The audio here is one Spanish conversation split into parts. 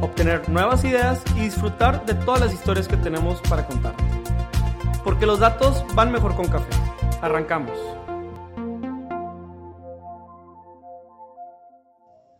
obtener nuevas ideas y disfrutar de todas las historias que tenemos para contar. Porque los datos van mejor con café. Arrancamos.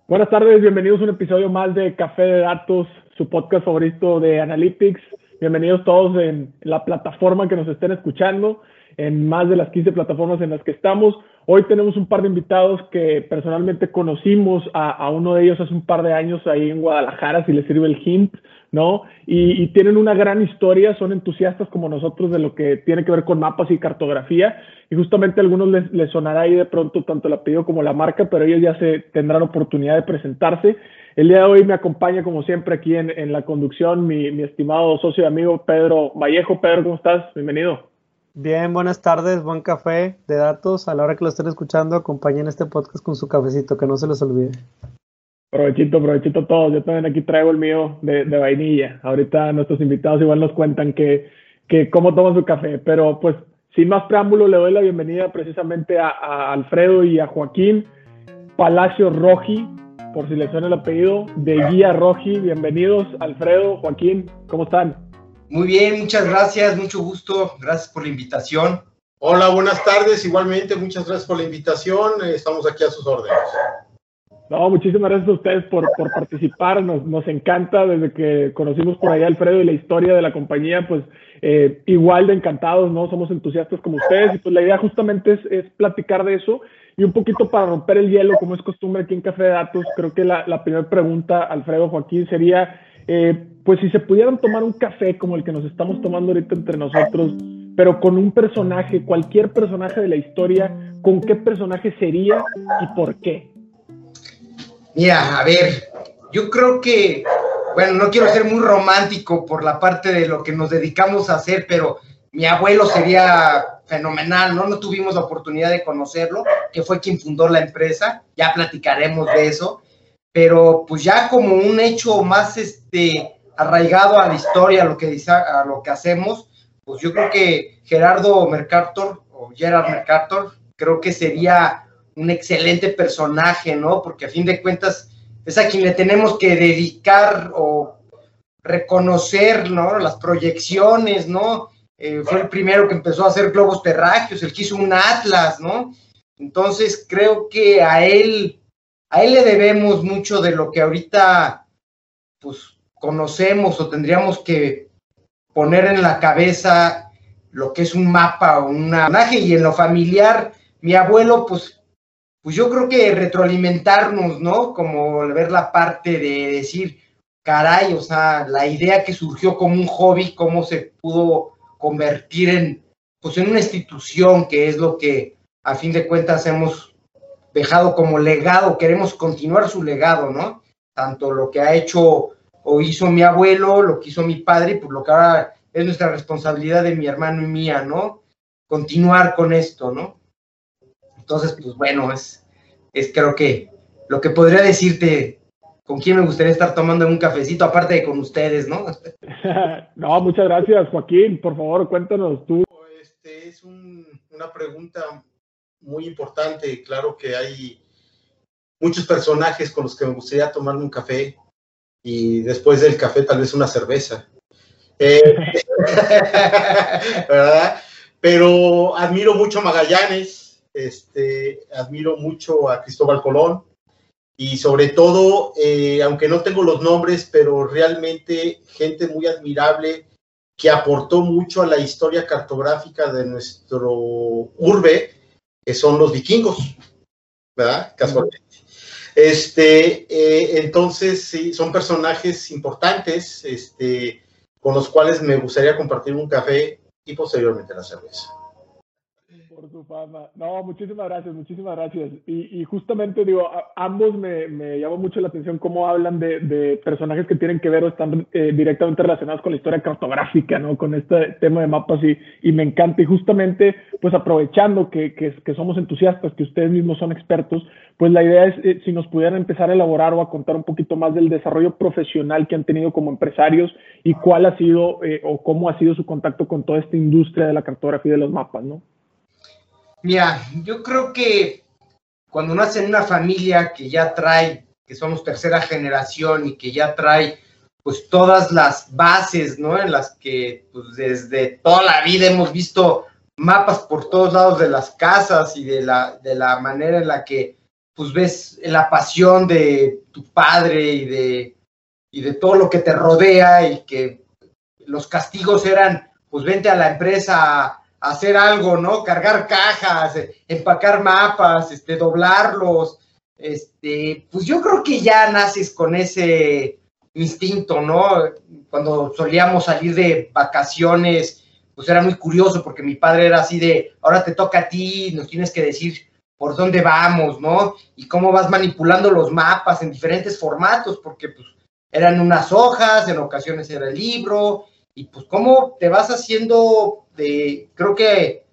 Buenas tardes, bienvenidos a un episodio más de Café de Datos, su podcast favorito de Analytics. Bienvenidos todos en la plataforma que nos estén escuchando, en más de las 15 plataformas en las que estamos. Hoy tenemos un par de invitados que personalmente conocimos a, uno de ellos hace un par de años ahí en Guadalajara, si les sirve el hint, ¿no? Y, tienen una gran historia, son entusiastas como nosotros de lo que tiene que ver con mapas y cartografía. Y justamente a algunos les, sonará ahí de pronto tanto el apellido como la marca, pero ellos ya se tendrán oportunidad de presentarse. El día de hoy me acompaña, como siempre, aquí en, en la conducción mi, mi estimado socio y amigo Pedro Vallejo. Pedro, ¿cómo estás? Bienvenido. Bien, buenas tardes, buen café de datos. A la hora que lo estén escuchando, acompañen este podcast con su cafecito, que no se les olvide. Provechito, provechito todos. Yo también aquí traigo el mío de, vainilla. Ahorita nuestros invitados igual nos cuentan que, que cómo toman su café. Pero pues, sin más preámbulo, le doy la bienvenida precisamente a, a Alfredo y a Joaquín Palacio Roji, por si les suena el apellido, de Guía Roji. Bienvenidos, Alfredo, Joaquín, ¿cómo están? Muy bien, muchas gracias, mucho gusto, gracias por la invitación. Hola, buenas tardes, igualmente, muchas gracias por la invitación, estamos aquí a sus órdenes. No, muchísimas gracias a ustedes por, por participar, nos, nos, encanta desde que conocimos por allá Alfredo y la historia de la compañía, pues eh, igual de encantados, ¿no? Somos entusiastas como ustedes y pues la idea justamente es, es, platicar de eso y un poquito para romper el hielo, como es costumbre aquí en Café de Datos, creo que la, la primera pregunta, Alfredo Joaquín, sería eh, pues si se pudieran tomar un café como el que nos estamos tomando ahorita entre nosotros, pero con un personaje, cualquier personaje de la historia, ¿con qué personaje sería y por qué? Mira, a ver, yo creo que, bueno, no quiero ser muy romántico por la parte de lo que nos dedicamos a hacer, pero mi abuelo sería fenomenal, ¿no? No tuvimos la oportunidad de conocerlo, que fue quien fundó la empresa, ya platicaremos de eso pero pues ya como un hecho más este, arraigado a la historia, a lo, que, a lo que hacemos, pues yo creo que Gerardo Mercator o Gerard Mercator, creo que sería un excelente personaje, ¿no? Porque a fin de cuentas es a quien le tenemos que dedicar o reconocer, ¿no? Las proyecciones, ¿no? Eh, fue el primero que empezó a hacer globos terráqueos, el que hizo un atlas, ¿no? Entonces creo que a él a él le debemos mucho de lo que ahorita pues conocemos o tendríamos que poner en la cabeza lo que es un mapa o un personaje y en lo familiar, mi abuelo, pues, pues yo creo que retroalimentarnos, ¿no? Como ver la parte de decir, caray, o sea, la idea que surgió como un hobby, cómo se pudo convertir en, pues, en una institución, que es lo que a fin de cuentas hemos dejado como legado, queremos continuar su legado, ¿no? Tanto lo que ha hecho o hizo mi abuelo, lo que hizo mi padre, pues lo que ahora es nuestra responsabilidad de mi hermano y mía, ¿no? Continuar con esto, ¿no? Entonces, pues bueno, es, es creo que lo que podría decirte con quién me gustaría estar tomando un cafecito, aparte de con ustedes, ¿no? no, muchas gracias, Joaquín. Por favor, cuéntanos tú. Este es una pregunta muy importante. Claro que hay muchos personajes con los que me gustaría tomarme un café y después del café tal vez una cerveza. Eh, ¿Verdad? Pero admiro mucho a Magallanes, este, admiro mucho a Cristóbal Colón y sobre todo, eh, aunque no tengo los nombres, pero realmente gente muy admirable que aportó mucho a la historia cartográfica de nuestro urbe que son los vikingos, ¿verdad? Casualmente. Este, eh, entonces, sí, son personajes importantes, este, con los cuales me gustaría compartir un café y posteriormente la cerveza. Por su fama. No, muchísimas gracias, muchísimas gracias. Y, justamente digo, ambos me, me llamó mucho la atención cómo hablan de, personajes que tienen que ver o están eh, directamente relacionados con la historia cartográfica, ¿no? Con este tema de mapas y, me encanta. Y justamente, pues aprovechando que, somos entusiastas, que ustedes mismos son expertos, pues la idea es eh, si nos pudieran empezar a elaborar o a contar un poquito más del desarrollo profesional que han tenido como empresarios y cuál ha sido eh, o cómo ha sido su contacto con toda esta industria de la cartografía y de los mapas, ¿no? Mira, yo creo que cuando uno hace en una familia que ya trae, que somos tercera generación y que ya trae pues todas las bases, ¿no? En las que pues desde toda la vida hemos visto mapas por todos lados de las casas y de la, de la manera en la que pues ves la pasión de tu padre y de, y de todo lo que te rodea y que los castigos eran pues vente a la empresa hacer algo, ¿no? Cargar cajas, empacar mapas, este, doblarlos, este, pues yo creo que ya naces con ese instinto, ¿no? Cuando solíamos salir de vacaciones, pues era muy curioso porque mi padre era así de, ahora te toca a ti, nos tienes que decir por dónde vamos, ¿no? Y cómo vas manipulando los mapas en diferentes formatos, porque pues eran unas hojas, en ocasiones era el libro, y pues cómo te vas haciendo de, creo que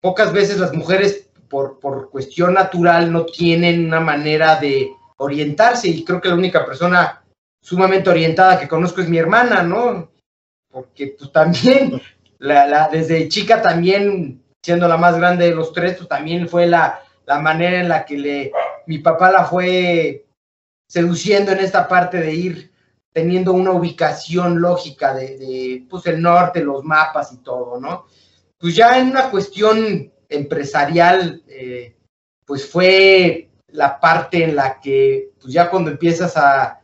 pocas veces las mujeres por, por cuestión natural no tienen una manera de orientarse y creo que la única persona sumamente orientada que conozco es mi hermana, ¿no? Porque pues también, desde chica también, siendo la más grande de los tres, pues también fue la, la manera en la que le, mi papá la fue seduciendo en esta parte de ir teniendo una ubicación lógica de, pues el norte, los mapas y todo, ¿no? Pues ya en una cuestión empresarial, eh, pues fue la parte en la que, pues ya cuando empiezas a,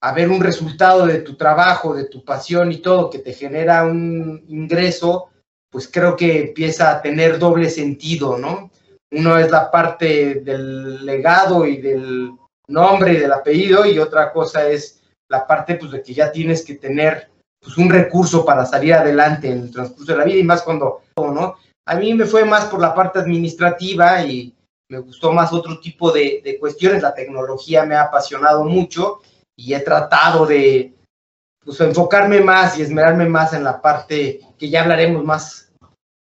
a ver un resultado de tu trabajo, de tu pasión y todo, que te genera un ingreso, pues creo que empieza a tener doble sentido, ¿no? Uno es la parte del legado y del nombre y del apellido, y otra cosa es la parte pues de que ya tienes que tener pues un recurso para salir adelante en el transcurso de la vida y más cuando, ¿no? A mí me fue más por la parte administrativa y me gustó más otro tipo de, de cuestiones. La tecnología me ha apasionado mucho y he tratado de pues, enfocarme más y esmerarme más en la parte que ya hablaremos más,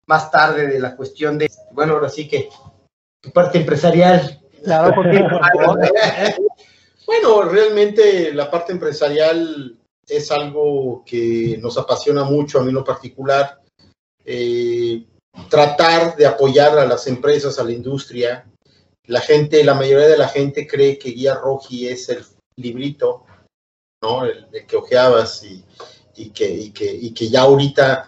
más tarde de la cuestión de, bueno, ahora sí que tu parte empresarial. Claro, porque Bueno, realmente la parte empresarial es algo que nos apasiona mucho, a mí en lo particular. Eh, tratar de apoyar a las empresas, a la industria. La gente, la mayoría de la gente cree que Guía Roji es el librito, ¿no? El, que ojeabas y, que, y, que, y que ya ahorita,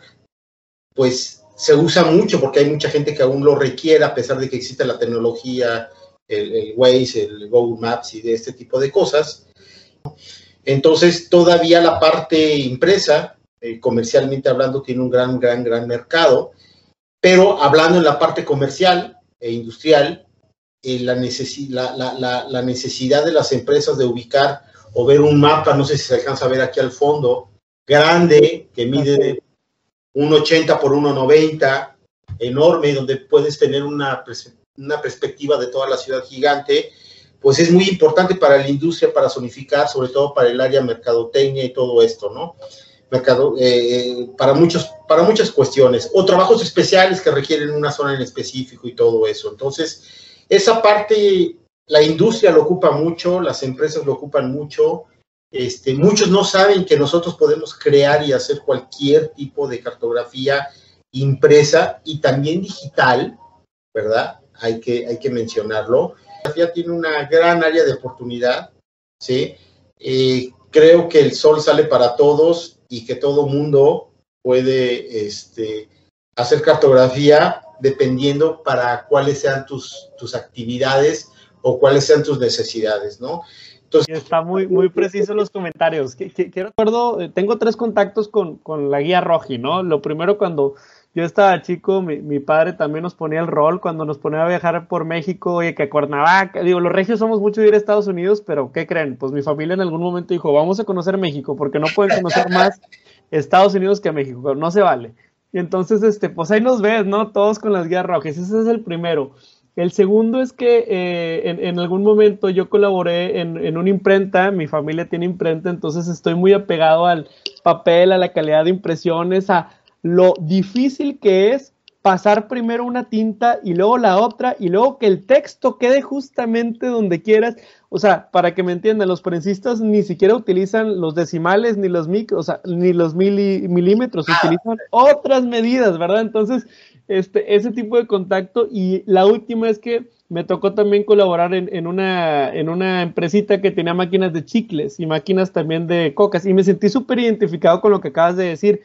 pues, se usa mucho porque hay mucha gente que aún lo requiere a pesar de que existe la tecnología, el, el, Waze, el Google Maps y de este tipo de cosas. Entonces, todavía la parte impresa, eh, comercialmente hablando, tiene un gran, gran, gran mercado, pero hablando en la parte comercial e industrial, eh, la, la, la, necesidad de las empresas de ubicar o ver un mapa, no sé si se alcanza a ver aquí al fondo, grande, que mide un 80 por 1,90, enorme, donde puedes tener una una perspectiva de toda la ciudad gigante, pues es muy importante para la industria, para zonificar, sobre todo para el área mercadotecnia y todo esto, ¿no? Mercado, eh, para, muchos, para muchas cuestiones, o trabajos especiales que requieren una zona en específico y todo eso. Entonces, esa parte, la industria lo ocupa mucho, las empresas lo ocupan mucho, este, muchos no saben que nosotros podemos crear y hacer cualquier tipo de cartografía impresa y también digital, ¿verdad? Hay que, hay que mencionarlo. La tiene una gran área de oportunidad, ¿sí? creo que el sol sale para todos y que todo mundo puede este, hacer cartografía dependiendo para cuáles sean tus, tus actividades o cuáles sean tus necesidades, ¿no? Entonces, Está muy, muy preciso los comentarios. Quiero recuerdo, eh, tengo tres contactos con, con la guía Roji, ¿no? Lo primero cuando yo estaba chico, mi, padre también nos ponía el rol cuando nos ponía a viajar por México, oye, que Cuernavaca, digo, los regios somos mucho de ir a Estados Unidos, pero ¿qué creen? Pues mi familia en algún momento dijo, vamos a conocer México, porque no pueden conocer más Estados Unidos que México, no se vale. Y entonces, este, pues ahí nos ves, ¿no? Todos con las guías rojas. Ese es el primero. El segundo es que eh, en, algún momento yo colaboré en, en, una imprenta, mi familia tiene imprenta, entonces estoy muy apegado al papel, a la calidad de impresiones, a lo difícil que es pasar primero una tinta y luego la otra y luego que el texto quede justamente donde quieras. O sea, para que me entiendan, los prensistas ni siquiera utilizan los decimales ni los micros, o sea, ni los milímetros, ah. utilizan otras medidas, ¿verdad? Entonces, este, ese tipo de contacto. Y la última es que me tocó también colaborar en, en, una, en una empresita que tenía máquinas de chicles y máquinas también de cocas. Y me sentí súper identificado con lo que acabas de decir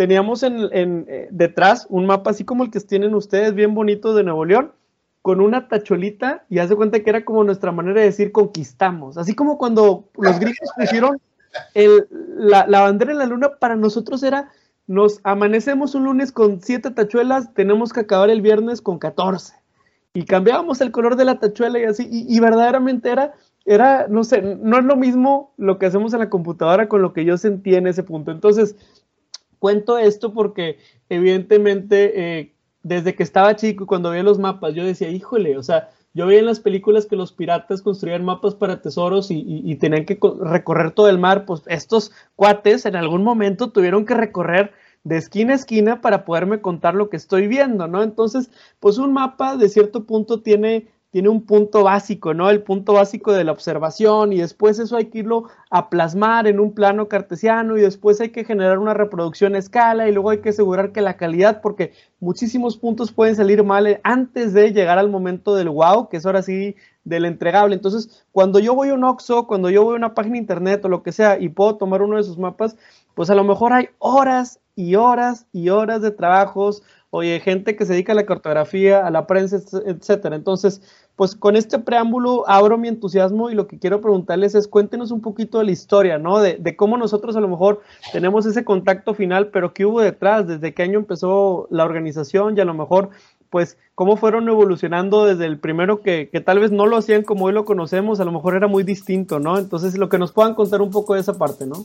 teníamos en, eh, detrás un mapa así como el que tienen ustedes, bien bonito de Nuevo León, con una tacholita y hace cuenta que era como nuestra manera de decir conquistamos. Así como cuando los griegos pusieron la, la, bandera en la luna, para nosotros era, nos amanecemos un lunes con siete tachuelas, tenemos que acabar el viernes con catorce. Y cambiábamos el color de la tachuela y así, y, y verdaderamente era era, no sé, no es lo mismo lo que hacemos en la computadora con lo que yo sentí en ese punto. Entonces, Cuento esto porque evidentemente eh, desde que estaba chico y cuando veía los mapas, yo decía, híjole, o sea, yo veía en las películas que los piratas construían mapas para tesoros y, tenían que recorrer todo el mar, pues estos cuates en algún momento tuvieron que recorrer de esquina a esquina para poderme contar lo que estoy viendo, ¿no? Entonces, pues un mapa de cierto punto tiene tiene un punto básico, ¿no? El punto básico de la observación y después eso hay que irlo a plasmar en un plano cartesiano y después hay que generar una reproducción a escala y luego hay que asegurar que la calidad, porque muchísimos puntos pueden salir mal antes de llegar al momento del wow, que es ahora sí del entregable. Entonces, cuando yo voy a un Oxxo, cuando yo voy a una página de internet o lo que sea y puedo tomar uno de esos mapas, pues a lo mejor hay horas y horas y horas de trabajos, oye, gente que se dedica a la cartografía, a la prensa, etcétera. Entonces, pues con este preámbulo abro mi entusiasmo y lo que quiero preguntarles es cuéntenos un poquito de la historia, ¿no? De, de, cómo nosotros a lo mejor tenemos ese contacto final, pero qué hubo detrás, desde qué año empezó la organización y a lo mejor, pues, cómo fueron evolucionando desde el primero que, que tal vez no lo hacían como hoy lo conocemos, a lo mejor era muy distinto, ¿no? Entonces, lo que nos puedan contar un poco de esa parte, ¿no?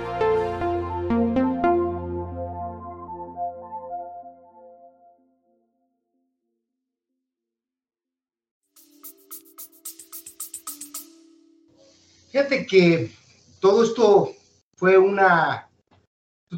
que todo esto fue una,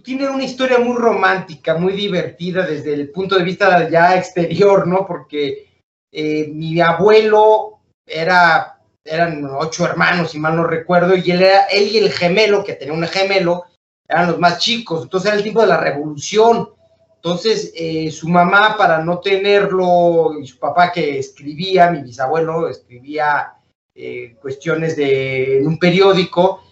tiene una historia muy romántica, muy divertida desde el punto de vista ya exterior, ¿no? Porque eh, mi abuelo era, eran ocho hermanos, si mal no recuerdo, y él, era, él y el gemelo, que tenía un gemelo, eran los más chicos, entonces era el tiempo de la revolución. Entonces, eh, su mamá, para no tenerlo, y su papá que escribía, mi bisabuelo escribía eh, cuestiones de un periódico,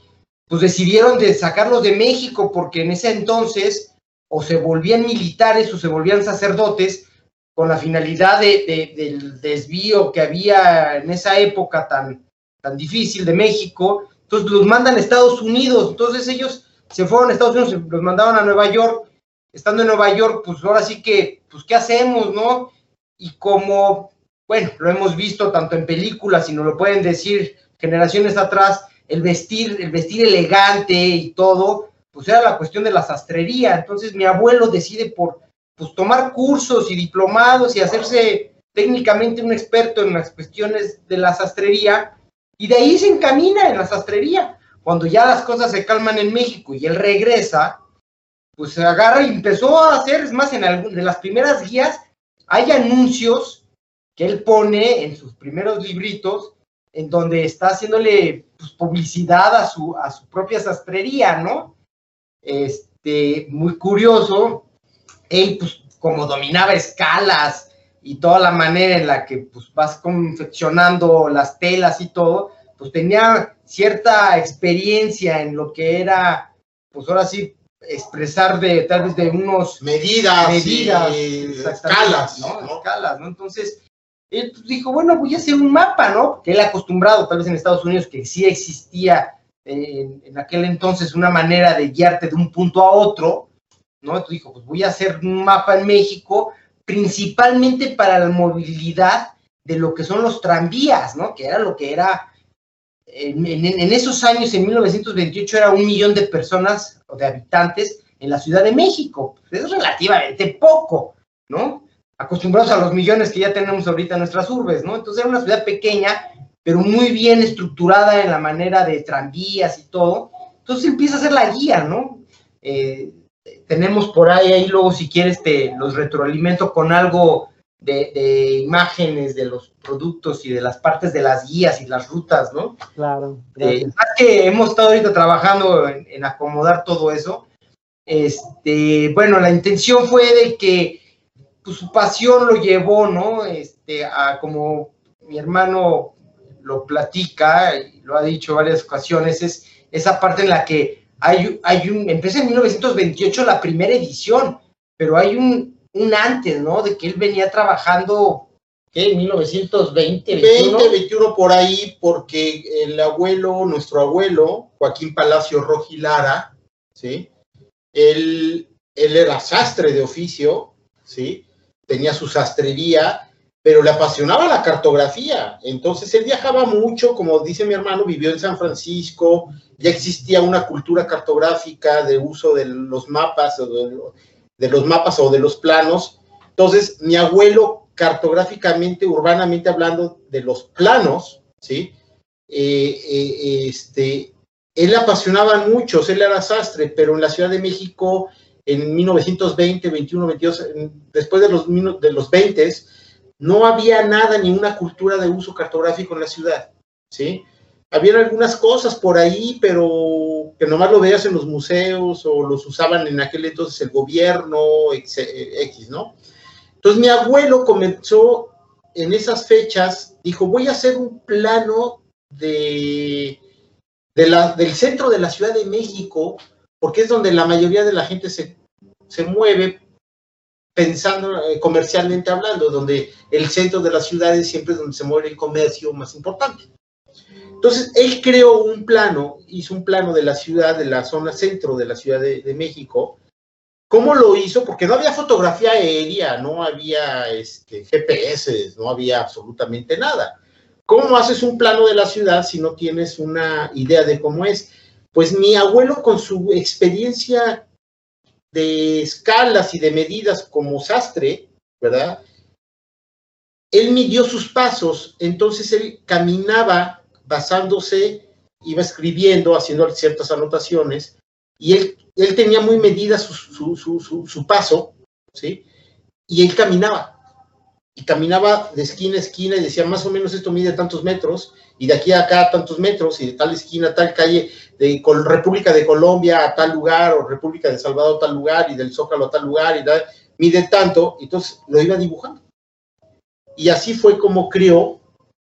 pues decidieron de sacarlos de México porque en ese entonces o se volvían militares o se volvían sacerdotes con la finalidad de, del desvío que había en esa época tan, tan difícil de México. Entonces los mandan a Estados Unidos. Entonces ellos se fueron a Estados Unidos, los mandaban a Nueva York. Estando en Nueva York, pues ahora sí que, pues ¿qué hacemos, no? Y como bueno, lo hemos visto tanto en películas, nos lo pueden decir generaciones atrás, el vestir, el vestir elegante y todo, pues era la cuestión de la sastrería. Entonces mi abuelo decide por pues, tomar cursos y diplomados y hacerse técnicamente un experto en las cuestiones de la sastrería, y de ahí se encamina en la sastrería. Cuando ya las cosas se calman en México y él regresa, pues se agarra y empezó a hacer, es más, en de las primeras guías hay anuncios que él pone en sus primeros libritos, en donde está haciéndole pues, publicidad a su, a su propia sastrería, ¿no? Este, muy curioso, él pues como dominaba escalas y toda la manera en la que pues vas confeccionando las telas y todo, pues tenía cierta experiencia en lo que era, pues ahora sí, expresar de tal vez de unos medidas, medidas escalas, ¿no? Escalas, ¿no? Entonces, pues, dijo, bueno, voy a hacer un mapa, ¿no? Que él acostumbrado, tal vez en Estados Unidos, que sí existía eh, en, aquel entonces una manera de guiarte de un punto a otro, ¿no? Entonces dijo, pues voy a hacer un mapa en México, principalmente para la movilidad de lo que son los tranvías, ¿no? Que era lo que era, en, en esos años, en 1928, era un millón de personas o de habitantes en la Ciudad de México. Es relativamente poco, ¿no? Acostumbrados a los millones que ya tenemos ahorita en nuestras urbes, ¿no? Entonces era una ciudad pequeña, pero muy bien estructurada en la manera de tranvías y todo. Entonces empieza a ser la guía, ¿no? Eh, tenemos por ahí, ahí luego si quieres te los retroalimento con algo de, imágenes de los productos y de las partes de las guías y las rutas, ¿no? Claro. Eh, que hemos estado ahorita trabajando en, en acomodar todo eso. Este, bueno, la intención fue de que pues, su pasión lo llevó, ¿no? Este, a como mi hermano lo platica, y lo ha dicho varias ocasiones, es esa parte en la que hay, hay un, empieza en 1928 la primera edición, pero hay un, un antes, ¿no? De que él venía trabajando, ¿qué? 1920, 21. 20, 21 por ahí, porque el abuelo, nuestro abuelo, Joaquín Palacio Rojilara, ¿sí? Él, él era sastre de oficio, ¿sí? Tenía su sastrería, pero le apasionaba la cartografía. Entonces él viajaba mucho, como dice mi hermano, vivió en San Francisco, ya existía una cultura cartográfica de uso de los mapas, o de, los mapas o de los planos. Entonces mi abuelo, cartográficamente, urbanamente hablando de los planos, ¿sí? Eh, eh, este, él apasionaba mucho, él era sastre, pero en la Ciudad de México en 1920, 21, 22, después de los, de los 20, no había nada, ni una cultura de uso cartográfico en la ciudad, ¿sí? Habían algunas cosas por ahí, pero que nomás lo veías en los museos o los usaban en aquel entonces el gobierno, X, ¿no? Entonces mi abuelo comenzó en esas fechas, dijo, voy a hacer un plano de, del centro de la Ciudad de México porque es donde la mayoría de la gente se, se mueve pensando eh, comercialmente hablando, donde el centro de las ciudades siempre es donde se mueve el comercio más importante. Entonces, él creó un plano, hizo un plano de la ciudad, de la zona centro de la Ciudad de, México. ¿Cómo lo hizo? Porque no había fotografía aérea, no había este, GPS, no había absolutamente nada. ¿Cómo haces un plano de la ciudad si no tienes una idea de cómo es? Pues mi abuelo con su experiencia de escalas y de medidas como sastre, ¿verdad? Él midió sus pasos, entonces él caminaba basándose, iba escribiendo, haciendo ciertas anotaciones, y él, tenía muy medida su, su paso, ¿sí? Y él caminaba, y caminaba de esquina a esquina y decía, más o menos esto mide tantos metros, y de aquí a acá tantos metros, y de tal esquina tal calle, de República de Colombia a tal lugar, o República de Salvador a tal lugar, y del Zócalo a tal lugar, y mide tanto, entonces lo iba dibujando. Y así fue como creó,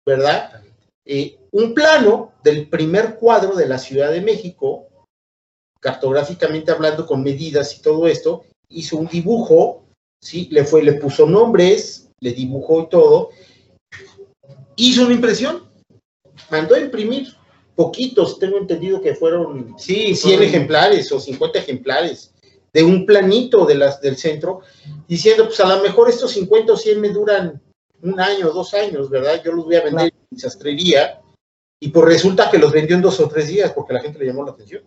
¿verdad? Eh, un plano del primer cuadro de la Ciudad de México, cartográficamente hablando, con medidas y todo esto, hizo un dibujo, ¿sí? Le, fue, le puso nombres, le dibujó y todo, hizo una impresión, mandó a imprimir poquitos, tengo entendido que fueron sí, 100 ejemplares o 50 ejemplares de un planito de las, del centro, diciendo, pues a lo mejor estos 50 o 100 me duran un año, dos años, ¿verdad? Yo los voy a vender en sastrería y pues resulta que los vendió en dos o tres días porque la gente le llamó la atención.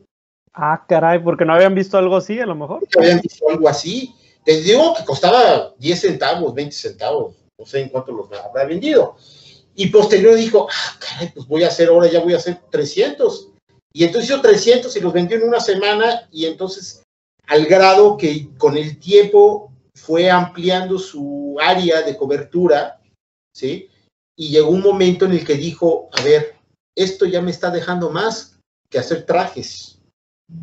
Ah, caray, porque no habían visto algo así a lo mejor. No habían visto algo así. Te digo que costaba 10 centavos, 20 centavos, no sé en cuánto los habrá vendido. Y posterior dijo, ah, pues voy a hacer ahora, ya voy a hacer 300. Y entonces hizo 300 y los vendió en una semana y entonces al grado que con el tiempo fue ampliando su área de cobertura, ¿sí? Y llegó un momento en el que dijo, a ver, esto ya me está dejando más que hacer trajes,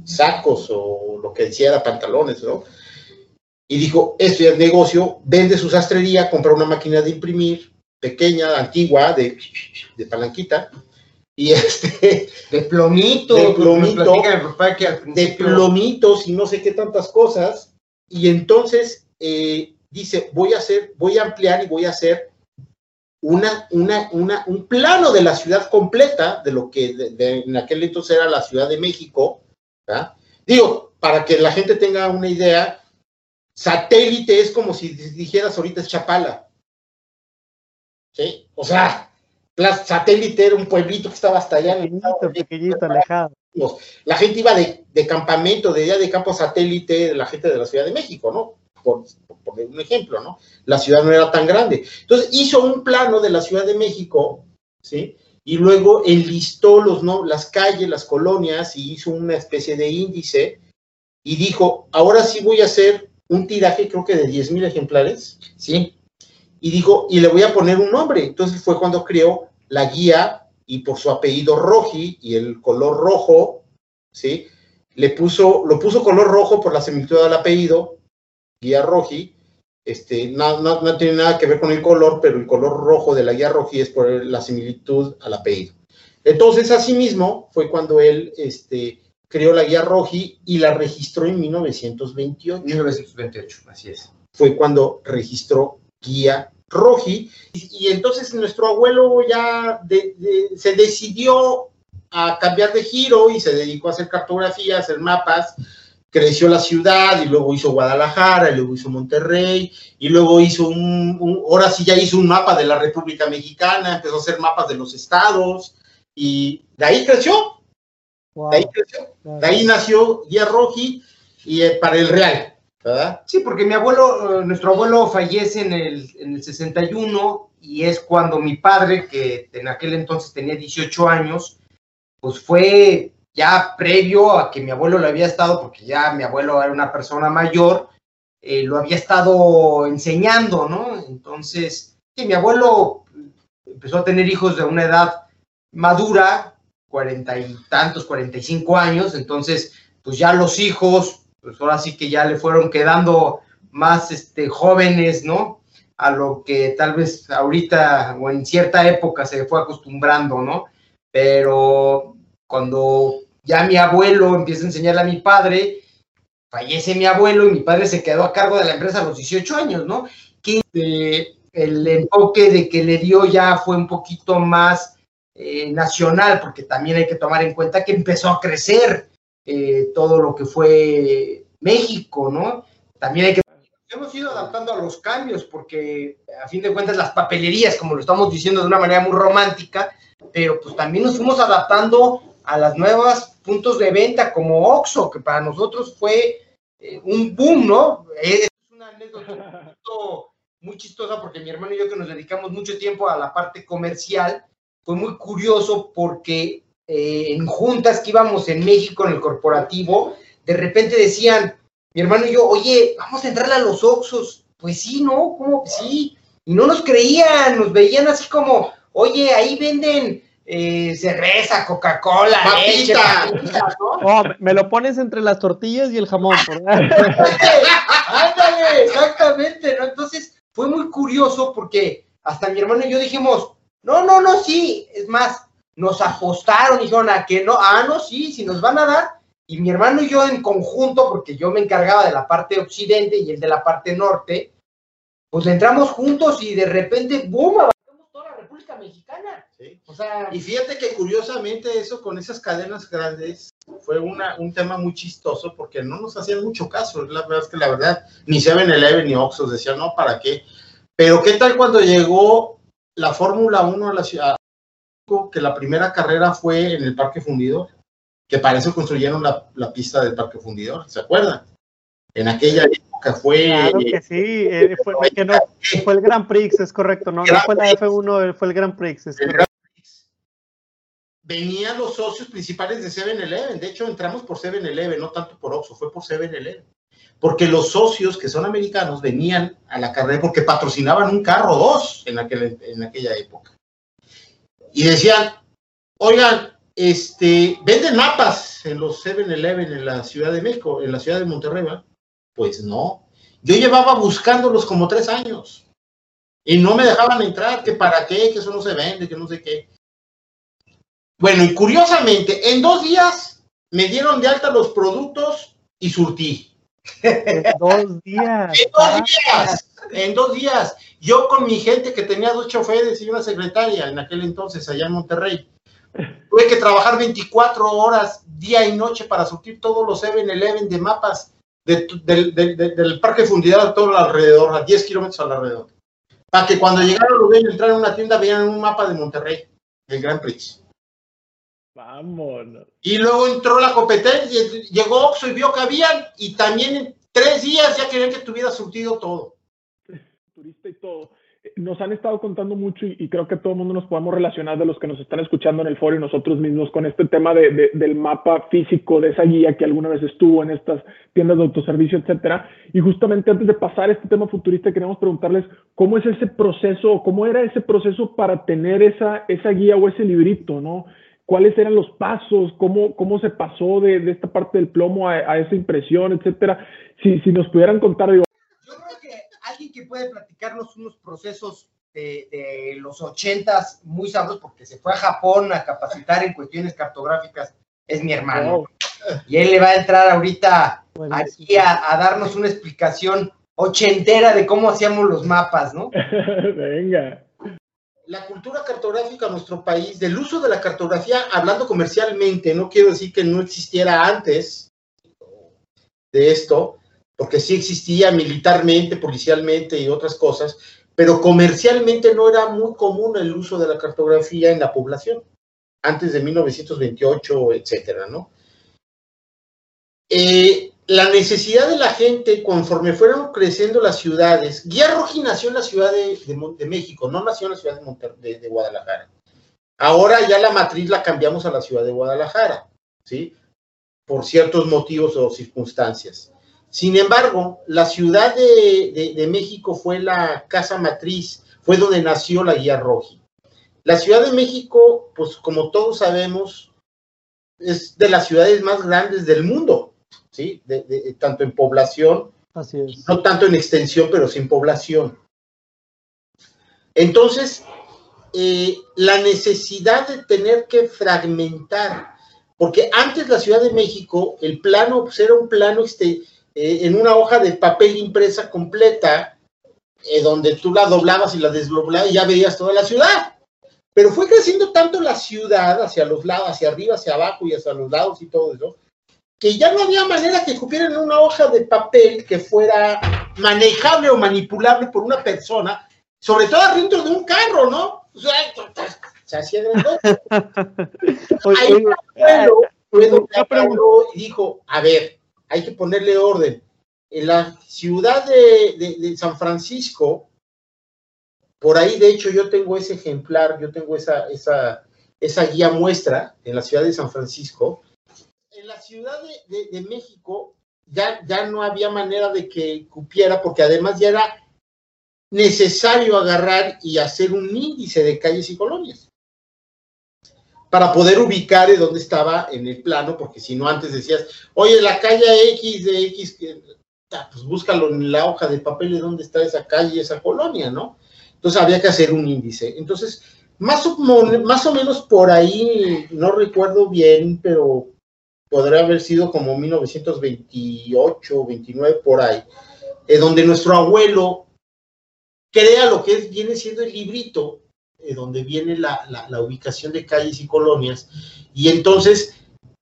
sacos o lo que hiciera, pantalones, ¿no? Y dijo, esto ya es negocio, vende su sastrería, compra una máquina de imprimir, pequeña, antigua, de, de palanquita, y este... De plomito, de plomito, que al de plomitos y no sé qué tantas cosas. Y entonces eh, dice, voy a hacer, voy a ampliar y voy a hacer una, una, una, un plano de la ciudad completa, de lo que de- de- en aquel entonces era la Ciudad de México. ¿verdad? Digo, para que la gente tenga una idea, satélite es como si dijeras ahorita es Chapala. ¿Sí? O sea, satélite era un pueblito que estaba hasta allá en el Pequeñito, pequeñito, alejado. la gente iba de, de campamento, de día de campo satélite, la gente de la Ciudad de México, ¿no? Por, por un ejemplo, ¿no? La ciudad no era tan grande. Entonces hizo un plano de la Ciudad de México, ¿sí? Y luego enlistó los, ¿no? las calles, las colonias, y hizo una especie de índice, y dijo, ahora sí voy a hacer un tiraje, creo que de 10 mil ejemplares, Sí, y dijo, y le voy a poner un nombre. Entonces fue cuando creó la guía y por su apellido Roji y el color rojo, ¿sí? Le puso, lo puso color rojo por la similitud del apellido, guía Roji. Este, no, no, no tiene nada que ver con el color, pero el color rojo de la guía Roji es por la similitud al apellido. Entonces, asimismo, fue cuando él este, creó la guía Roji y la registró en 1928 1928, así es. fue cuando registró guía Roji. Y, y entonces nuestro abuelo ya de- de- se decidió a cambiar de giro y se dedicó a hacer cartografía, a hacer mapas. Creció la ciudad y luego hizo Guadalajara, y luego hizo Monterrey, y luego hizo un, un- ahora sí ya hizo un mapa de la República Mexicana, empezó a hacer mapas de los estados, y de ahí creció, Wow, de ahí creció, de ahí nació Guía Roji y eh, para el Real, ¿verdad? Sí, porque mi abuelo, eh, nuestro abuelo fallece en el, en el 61 y es cuando mi padre, que en aquel entonces tenía 18 años, pues fue ya previo a que mi abuelo lo había estado, porque ya mi abuelo era una persona mayor, eh, lo había estado enseñando, ¿no? Entonces, sí, mi abuelo empezó a tener hijos de una edad madura, cuarenta y tantos, cuarenta y cinco años, entonces, pues ya los hijos, pues ahora sí que ya le fueron quedando más este, jóvenes, ¿no? A lo que tal vez ahorita o en cierta época se fue acostumbrando, ¿no? Pero cuando ya mi abuelo empieza a enseñarle a mi padre, fallece mi abuelo y mi padre se quedó a cargo de la empresa a los 18 años, ¿no? Que eh, el enfoque de que le dio ya fue un poquito más eh, nacional, porque también hay que tomar en cuenta que empezó a crecer eh, todo lo que fue México, ¿no? También hay que... Hemos ido adaptando a los cambios, porque a fin de cuentas las papelerías, como lo estamos diciendo de una manera muy romántica, pero pues también nos fuimos adaptando a las nuevas puntos de venta como Oxxo, que para nosotros fue eh, un boom, ¿no? Es una anécdota muy chistosa porque mi hermano y yo que nos dedicamos mucho tiempo a la parte comercial, fue muy curioso porque eh, en juntas que íbamos en México en el corporativo, de repente decían, mi hermano y yo, oye, vamos a entrarle a los Oxxos. Pues sí, ¿no? ¿Cómo que sí? Y no nos creían, nos veían así como, oye, ahí venden eh, cerveza, Coca-Cola, leche, Papita. papitas, ¿no? Oh, me- lo pones entre las tortillas y el jamón. Ándale, exactamente, ¿no? Entonces fue muy curioso porque hasta mi hermano y yo dijimos, no, no, no, sí, es más, nos apostaron y dijeron a que no, ah, no, sí, si nos van a dar. Y mi hermano y yo en conjunto, porque yo me encargaba de la parte occidente y él de la parte norte, pues le entramos juntos y de repente, ¡boom! abarcamos toda la República Mexicana. Sí. O sea, Y fíjate que curiosamente eso con esas cadenas grandes fue una, un tema muy chistoso porque no nos hacían mucho caso. La verdad es que la verdad, ni 7-Eleven ni Oxxo decían, no, ¿para qué? Pero ¿qué tal cuando llegó la Fórmula 1 a la ciudad? Que la primera carrera fue en el Parque Fundidor, que para eso construyeron la, la pista del Parque Fundidor, ¿se acuerdan? En aquella época fue... Claro que sí, eh, fue, que no- fue el Grand Prix, es correcto, no, no fue la F1, fue el Grand Prix, es el correcto. Gran Prix, venían los socios principales de 7-Eleven. De hecho, entramos por 7-Eleven, no tanto por Oxxo, fue por 7-Eleven. porque los socios que son americanos venían a la carrera porque patrocinaban un carro o dos en, aquel, en aquella época. Y decían, oigan, este, venden mapas en los 7-Eleven en la Ciudad de México, en la ciudad de Monterrey, Pues no. Yo llevaba buscándolos como tres años y no me dejaban entrar, que para qué, que eso no se vende, que no sé qué. Bueno, y curiosamente, en dos días me dieron de alta los productos y surtí. En dos días. en dos días. En dos días. Yo con mi gente que tenía dos choferes y una secretaria en aquel entonces allá en Monterrey. Tuve que trabajar 24 horas día y noche para surtir todos los 7-Eleven de mapas del parque fundidad a todo alrededor, a 10 kilómetros alrededor. Para que cuando llegaron los dueños entraran a una tienda vean un mapa de Monterrey, el Gran Prix. Vámonos. Y luego entró la competencia, llegó Oxxo y vio que habían, y también en tres días ya querían que tuviera surtido todo. Turista y todo. Nos han estado contando mucho y, creo que todo el mundo nos podemos relacionar de los que nos están escuchando en el foro y nosotros mismos con este tema de, del mapa físico de esa guía que alguna vez estuvo en estas tiendas de autoservicio, etcétera. Y justamente antes de pasar a este tema futurista, queremos preguntarles cómo es ese proceso, cómo era ese proceso para tener esa, esa guía o ese librito, ¿no? cuáles eran los pasos, cómo, cómo se pasó de, esta parte del plomo a, esa impresión, etcétera. Si, si nos pudieran contar, digo. Yo creo que que puede platicarnos unos procesos de, los ochentas muy sabrosos, porque se fue a Japón a capacitar en cuestiones cartográficas, es mi hermano. Y él le va a entrar ahorita aquí a, a darnos una explicación ochentera de cómo hacíamos los mapas, ¿no? Venga la cultura cartográfica en nuestro país, del uso de la cartografía, hablando comercialmente, no quiero decir que no existiera antes de esto, porque sí existía militarmente, policialmente y otras cosas, pero comercialmente no era muy común el uso de la cartografía en la población, antes de 1928, etcétera, ¿no? Eh, la necesidad de la gente, conforme fueron creciendo las ciudades, Guía Roji nació en la ciudad de, México, no nació en la ciudad de, de, Guadalajara. Ahora ya la matriz la cambiamos a la ciudad de Guadalajara, ¿sí? Por ciertos motivos o circunstancias. Sin embargo, la ciudad de, México fue la casa matriz, fue donde nació la Guía Roji. La Ciudad de México, pues como todos sabemos, es de las ciudades más grandes del mundo. ¿sí? De, tanto en población, no tanto en extensión, pero sin población. Entonces, eh, la necesidad de tener que fragmentar, porque antes la Ciudad de México, el plano pues, era un plano este, eh, en una hoja de papel impresa completa, eh, donde tú la doblabas y la desdoblabas y ya veías toda la ciudad. Pero fue creciendo tanto la ciudad hacia los lados, hacia arriba, hacia abajo y hacia los lados y todo eso, que ya no había manera que cupieran una hoja de papel que fuera manejable o manipulable por una persona, sobre todo dentro de un carro, ¿no? O sea, se hacía Ahí abuelo, y dijo, a ver, hay que ponerle orden. En la ciudad de, de, San Francisco, por ahí de hecho yo tengo ese ejemplar, yo tengo esa, esa, esa guía muestra en la ciudad de San Francisco, en la Ciudad de, México ya, ya no había manera de que cupiera, porque además ya era necesario agarrar y hacer un índice de calles y colonias para poder ubicar de dónde estaba en el plano, porque si no antes decías, oye, la calle X de X, pues búscalo en la hoja de papel de dónde está esa calle, esa colonia, ¿no? Entonces había que hacer un índice. Entonces, más o, más o menos por ahí, no recuerdo bien, pero podría haber sido como 1928, 29, por ahí, eh, donde nuestro abuelo crea lo que es, viene siendo el librito, eh, donde viene la, la, ubicación de calles y colonias, y entonces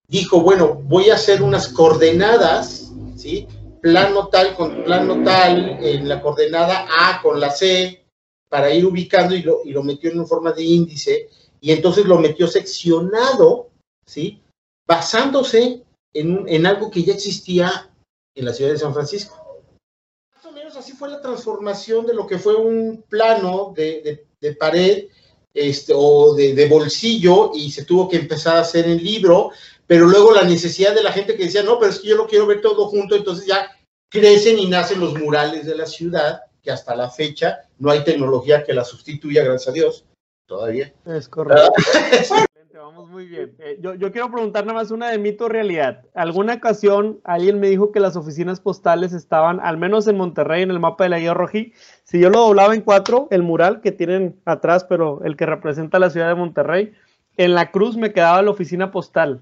dijo, bueno, voy a hacer unas coordenadas, ¿sí? Plano tal con plano tal, en la coordenada A con la C, para ir ubicando y lo, y lo metió en forma de índice, y entonces lo metió seccionado, ¿sí? basándose en, algo que ya existía en la ciudad de San Francisco. Más o menos así fue la transformación de lo que fue un plano de, pared este, o de, bolsillo y se tuvo que empezar a hacer en libro, pero luego la necesidad de la gente que decía, no, pero es que yo lo quiero ver todo junto, entonces ya crecen y nacen los murales de la ciudad, que hasta la fecha no hay tecnología que la sustituya, gracias a Dios, todavía. Es correcto. Vamos muy bien. Eh, yo, yo, quiero preguntar nada más una de mito o realidad. ¿Alguna ocasión alguien me dijo que las oficinas postales estaban, al menos en Monterrey, en el mapa de la guía rojí? Si yo lo doblaba en cuatro, el mural que tienen atrás, pero el que representa la ciudad de Monterrey, en la cruz me quedaba la oficina postal.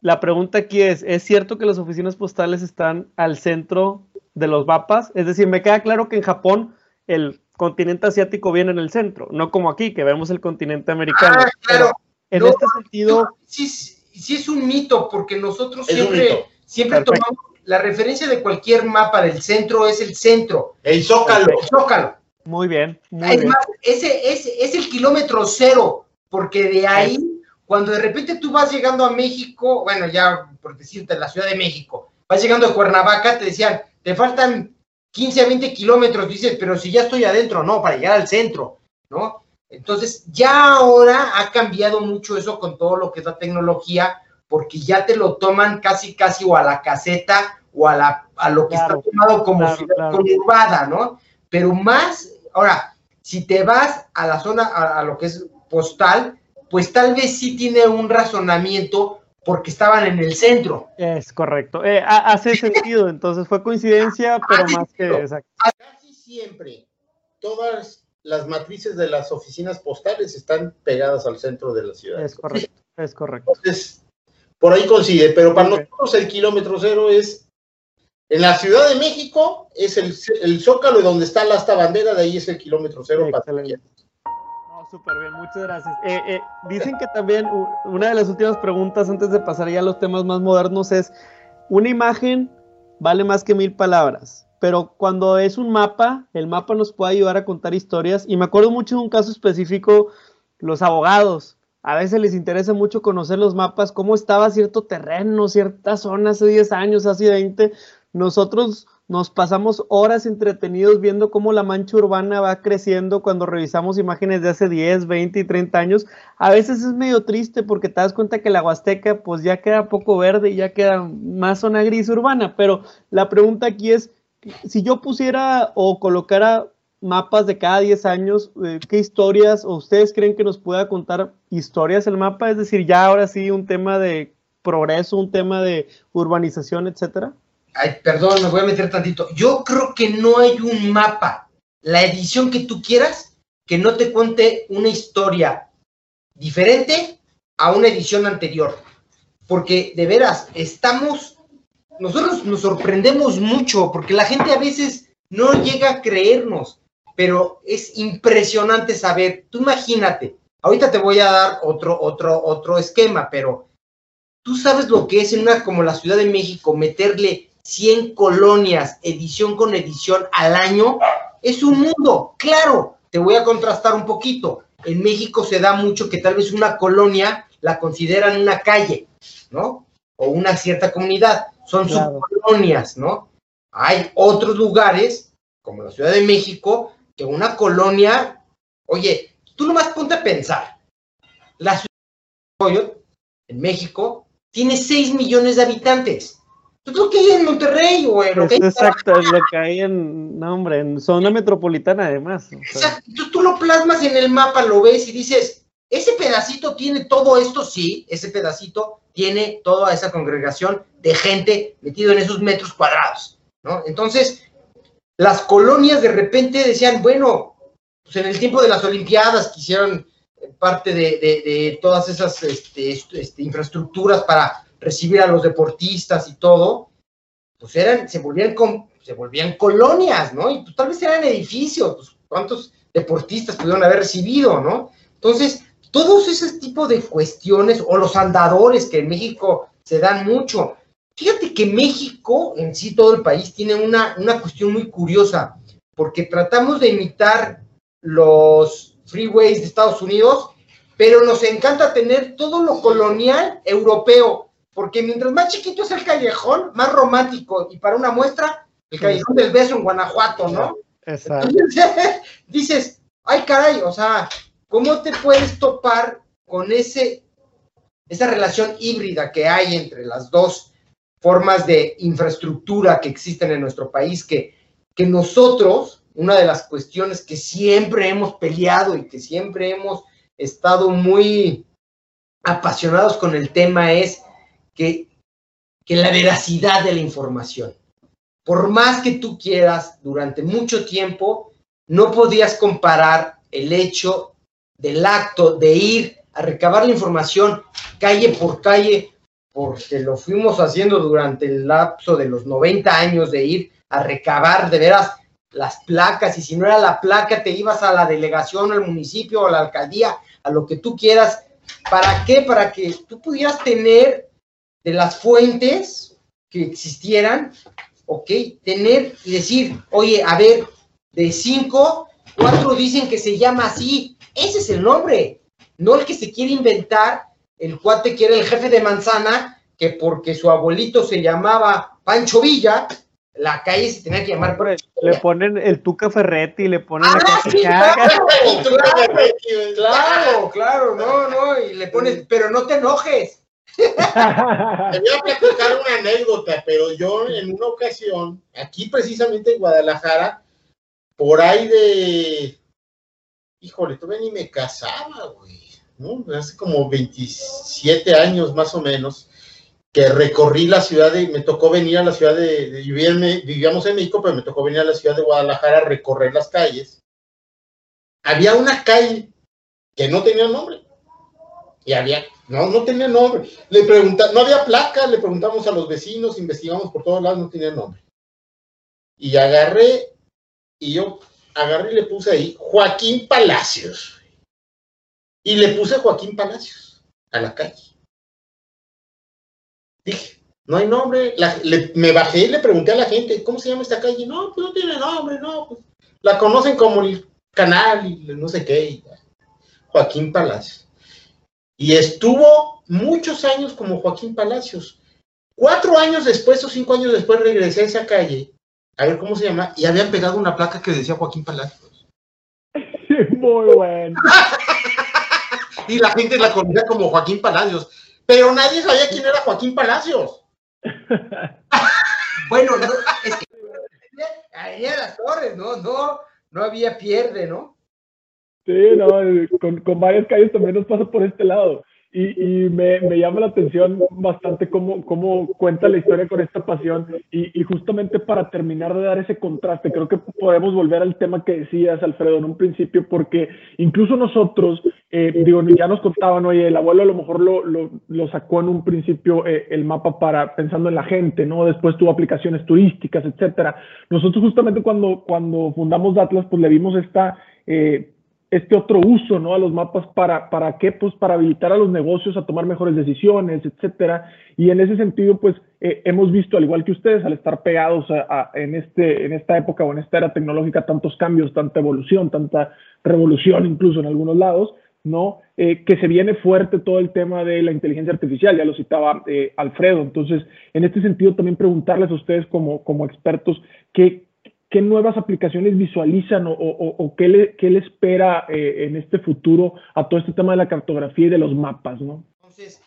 La pregunta aquí es, ¿es cierto que las oficinas postales están al centro de los mapas? Es decir, me queda claro que en Japón el continente asiático viene en el centro, no como aquí, que vemos el continente americano. Ah, claro. en este sentido... sí, sí, es un mito, porque nosotros siempre, siempre tomamos la referencia de cualquier mapa del centro, es el centro. El zócalo. El zócalo. Muy bien. es más, ese, es el kilómetro cero, porque de ahí cuando de repente tú vas llegando a México, bueno, ya por decirte, la Ciudad de México, vas llegando a Cuernavaca, te decían, te faltan 15 a 20 kilómetros, dices, pero si ya estoy adentro, no, para llegar al centro, ¿no? Entonces, ya ahora ha cambiado mucho eso con todo lo que es la tecnología, porque ya te lo toman casi, casi o a la caseta o a, la, a lo que está tomado como ciudad conurbada, ¿no? Pero más, ahora, si te vas a la zona, a lo que es postal, pues tal vez sí tiene un razonamiento porque estaban en el centro. Es correcto. Eh, hace sentido, entonces fue coincidencia, pero más que exacto. Casi siempre todas las matrices de las oficinas postales están pegadas al centro de la ciudad. Es correcto, es correcto. Entonces, por ahí coincide, pero para nosotros el kilómetro cero es en la Ciudad de México, es el, el zócalo donde está la esta bandera, de ahí es el kilómetro cero. Excelente súper bien, muchas gracias. Eh, eh, dicen que también una de las últimas preguntas antes de pasar ya a los temas más modernos es, una imagen vale más que mil palabras, pero cuando es un mapa, el mapa nos puede ayudar a contar historias y me acuerdo mucho de un caso específico, los abogados. A veces les interesa mucho conocer los mapas, cómo estaba cierto terreno, cierta zona hace 10 años, hace 20. Nosotros nos pasamos horas entretenidos viendo cómo la mancha urbana va creciendo cuando revisamos imágenes de hace 10, 20 y 30 años. A veces es medio triste porque te das cuenta que la Huasteca pues ya queda poco verde y ya queda más zona gris urbana, pero la pregunta aquí es, si yo pusiera o colocara mapas de cada 10 años, eh, ¿qué historias o ustedes creen que nos pueda contar historias el mapa? Es decir, ya ahora sí un tema de progreso, un tema de urbanización, etcétera. Ay, perdón, me voy a meter tantito. Yo creo que no hay un mapa, la edición que tú quieras, que no te cuente una historia diferente a una edición anterior. Porque de veras, estamos, nosotros nos sorprendemos mucho, porque la gente a veces no llega a creernos, pero es impresionante saber, tú imagínate, ahorita te voy a dar otro, otro, otro esquema, pero tú sabes lo que es en una como la Ciudad de México meterle 100 colonias, edición con edición al año, es un mundo. Claro, te voy a contrastar un poquito. En México se da mucho que tal vez una colonia la consideran una calle, ¿no? O una cierta comunidad. Son subcolonias, ¿no? Hay otros lugares, como la Ciudad de México, que una colonia, oye, tú nomás ponte a pensar. La ciudad de en México, tiene 6 millones de habitantes pues lo que hay en Monterrey, güey. Lo exacto, es lo que hay en, no, hombre, en zona metropolitana además. Exacto, tú lo plasmas en el mapa, lo ves y dices, ese pedacito tiene todo esto, sí, ese pedacito tiene toda esa congregación de gente metido en esos metros cuadrados, ¿no? Entonces, las colonias de repente decían, bueno, pues en el tiempo de las Olimpiadas quisieron parte de, de, todas esas este, este, infraestructuras para recibir a los deportistas y todo, pues eran, se volvían, se volvían colonias, ¿no? Y pues tal vez eran edificios, pues cuántos deportistas pudieron haber recibido, ¿no? Entonces, todos esos tipos de cuestiones, o los andadores que en México se dan mucho. Fíjate que México, en sí todo el país, tiene una, una cuestión muy curiosa, porque tratamos de imitar los freeways de Estados Unidos, pero nos encanta tener todo lo colonial europeo porque mientras más chiquito es el callejón, más romántico. Y para una muestra, el callejón del beso en Guanajuato, ¿no? Exacto. dices, ay caray, o sea, ¿cómo te puedes topar con ese, esa relación híbrida que hay entre las dos formas de infraestructura que existen en nuestro país, que, que nosotros, una de las cuestiones que siempre hemos peleado y que siempre hemos estado muy apasionados con el tema es que, la veracidad de la información. Por más que tú quieras, durante mucho tiempo, no podías comparar el hecho del acto de ir a recabar la información calle por calle, porque lo fuimos haciendo durante el lapso de los 90 años de ir a recabar de veras las placas y si no era la placa te ibas a la delegación, al municipio, a la alcaldía, a lo que tú quieras. ¿Para qué? Para que tú pudieras tener de las fuentes que existieran, ok, tener y decir, oye, a ver, de cinco, cuatro dicen que se llama así, ese es el nombre, no el que se quiere inventar, el cuate que era el jefe de manzana, que porque su abuelito se llamaba Pancho Villa, la calle se tenía que llamar por Le ponen el Tuca Ferretti, le ponen ah, sí, claro, claro, claro, no, no, y le pones, pero no te enojes. Te voy a platicar una anécdota, pero yo en una ocasión, aquí precisamente en Guadalajara, por ahí de, híjole, todavía ni me casaba, güey, ¿no? Hace como 27 años más o menos, que recorrí la ciudad de, me tocó venir a la ciudad de, de vivíamos en México, pero me tocó venir a la ciudad de Guadalajara a recorrer las calles. Había una calle que no tenía nombre. Y había, no, no tenía nombre. Le pregunta, no había placa, le preguntamos a los vecinos, investigamos por todos lados, no tenía nombre. Y agarré, y yo agarré y le puse ahí Joaquín Palacios. Y le puse Joaquín Palacios a la calle. Dije, no hay nombre. me bajé y le pregunté a la gente, ¿cómo se llama esta calle? No, pues no tiene nombre, no. Pues, la conocen como el canal y no sé qué. Joaquín Palacios. Y estuvo muchos años como Joaquín Palacios. Cuatro años después o cinco años después regresé a esa calle, a ver cómo se llama, y habían pegado una placa que decía Joaquín Palacios. Muy bueno. y la gente la conocía como Joaquín Palacios pero nadie sabía quién era Joaquín Palacios. bueno, es que ahí en las torres, ¿no? No, no había pierde, ¿no? Sí, no, con, con varias calles también nos pasa por este lado. Y, y me, me, llama la atención bastante cómo, cómo cuenta la historia con esta pasión. Y, y, justamente para terminar de dar ese contraste, creo que podemos volver al tema que decías, Alfredo, en un principio, porque incluso nosotros, eh, digo, ya nos contaban, oye, el abuelo a lo mejor lo, lo, lo sacó en un principio eh, el mapa para pensando en la gente, ¿no? Después tuvo aplicaciones turísticas, etcétera. Nosotros justamente cuando, cuando fundamos Atlas, pues le vimos esta... Eh, este otro uso, ¿no? A los mapas para, ¿para qué? Pues para habilitar a los negocios a tomar mejores decisiones, etcétera. Y en ese sentido, pues eh, hemos visto, al igual que ustedes, al estar pegados a, en, este, en esta época o en esta era tecnológica, tantos cambios, tanta evolución, tanta revolución incluso en algunos lados, ¿no? Eh, que se viene fuerte todo el tema de la inteligencia artificial, ya lo citaba eh, Alfredo. Entonces, en este sentido, también preguntarles a ustedes como, como expertos, ¿qué, qué nuevas aplicaciones visualizan o, qué, le, qué, le, espera eh, en este futuro a todo este tema de la cartografía y de los mapas, ¿no? Entonces,